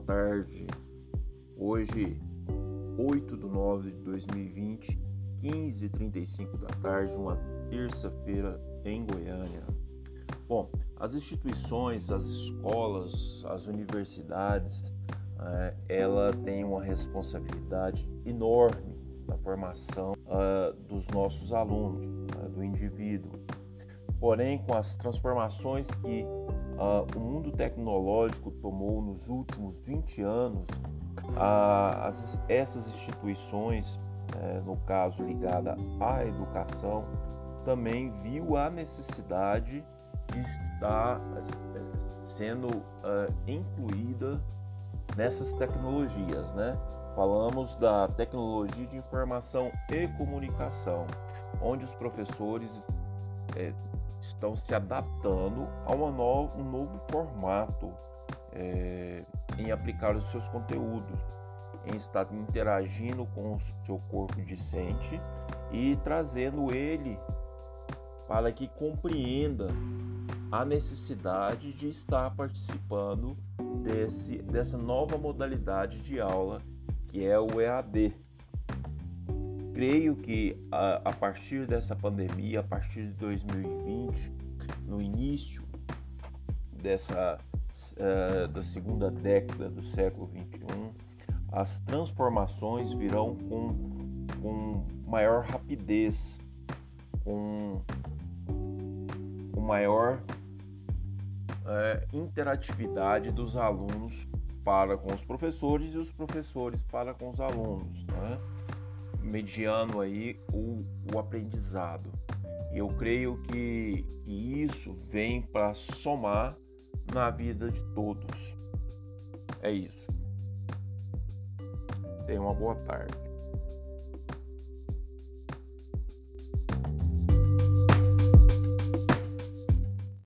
tarde. Hoje, 8 de 9 de 2020, 15h35 da tarde, uma terça-feira em Goiânia. Bom, as instituições, as escolas, as universidades, é, ela tem uma responsabilidade enorme na formação uh, dos nossos alunos, uh, do indivíduo. Porém, com as transformações que uh, o mundo tecnológico tomou nos últimos 20 anos, as, essas instituições, eh, no caso ligada à educação, também viu a necessidade de estar sendo uh, incluída nessas tecnologias, né? Falamos da tecnologia de informação e comunicação, onde os professores é, estão se adaptando a no, um novo formato é, em aplicar os seus conteúdos, em estar interagindo com o seu corpo discente e trazendo ele para que compreenda a necessidade de estar participando desse, dessa nova modalidade de aula que é o EAD. Creio que a, a partir dessa pandemia, a partir de 2020, no início dessa uh, da segunda década do século 21, as transformações virão com, com maior rapidez, com, com maior uh, interatividade dos alunos para com os professores e os professores para com os alunos, né? Mediando aí o, o aprendizado. E eu creio que, que isso vem para somar na vida de todos. É isso. Tenha uma boa tarde.